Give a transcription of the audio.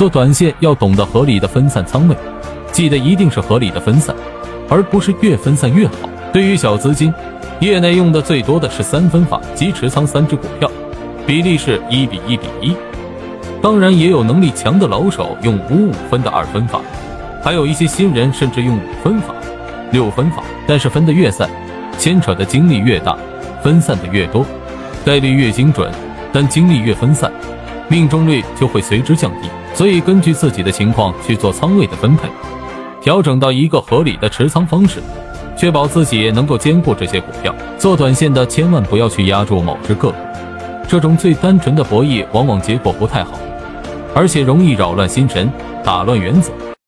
做短线要懂得合理的分散仓位，记得一定是合理的分散，而不是越分散越好。对于小资金，业内用的最多的是三分法，即持仓三只股票，比例是一比一比一。当然，也有能力强的老手用五五分的二分法，还有一些新人甚至用五分法、六分法。但是分的越散，牵扯的精力越大，分散的越多，概率越精准，但精力越分散，命中率就会随之降低。所以，根据自己的情况去做仓位的分配，调整到一个合理的持仓方式，确保自己能够兼顾这些股票。做短线的千万不要去压住某只个股，这种最单纯的博弈往往结果不太好。而且容易扰乱心神，打乱原则。